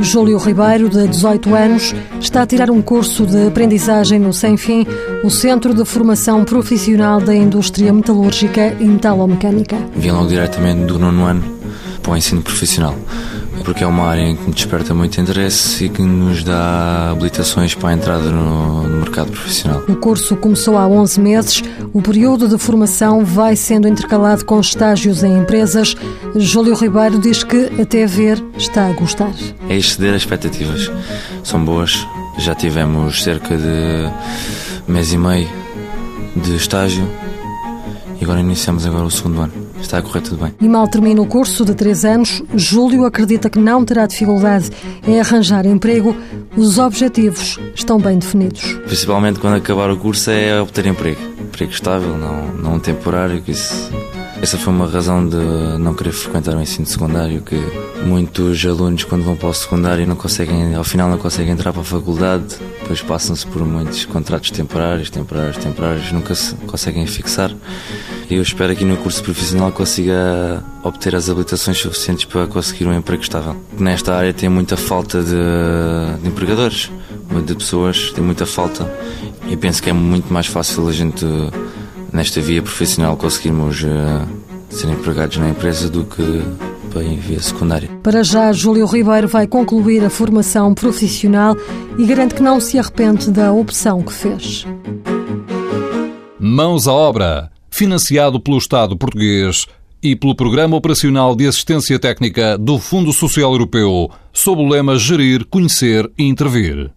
Júlio Ribeiro, de 18 anos, está a tirar um curso de aprendizagem no Sem Fim, o Centro de Formação Profissional da Indústria Metalúrgica e Metalomecânica. Vim logo diretamente do nono ano para o ensino profissional porque é uma área que me desperta muito interesse e que nos dá habilitações para a entrada no, no mercado profissional. O curso começou há 11 meses. O período de formação vai sendo intercalado com estágios em empresas. Júlio Ribeiro diz que até ver está a gostar. É exceder as expectativas. São boas. Já tivemos cerca de mês e meio de estágio e agora iniciamos agora o segundo ano. Está a correr tudo bem. E mal termina o curso de três anos, Júlio acredita que não terá dificuldade em arranjar emprego. Os objetivos estão bem definidos. Principalmente quando acabar o curso é obter emprego. Emprego estável, não, não temporário, que isso essa foi uma razão de não querer frequentar o ensino secundário, que muitos alunos quando vão para o secundário não conseguem, ao final não conseguem entrar para a faculdade, depois passam-se por muitos contratos temporários, temporários, temporários, nunca se conseguem fixar. Eu espero aqui no curso profissional consiga obter as habilitações suficientes para conseguir um emprego estável. Nesta área tem muita falta de, de empregadores, de pessoas, tem muita falta. E penso que é muito mais fácil a gente nesta via profissional conseguirmos uh, ser empregados na empresa do que em via secundária. Para já, Júlio Ribeiro vai concluir a formação profissional e garante que não se arrepende da opção que fez. Mãos à obra, financiado pelo Estado português e pelo Programa Operacional de Assistência Técnica do Fundo Social Europeu, sob o lema Gerir, Conhecer e Intervir.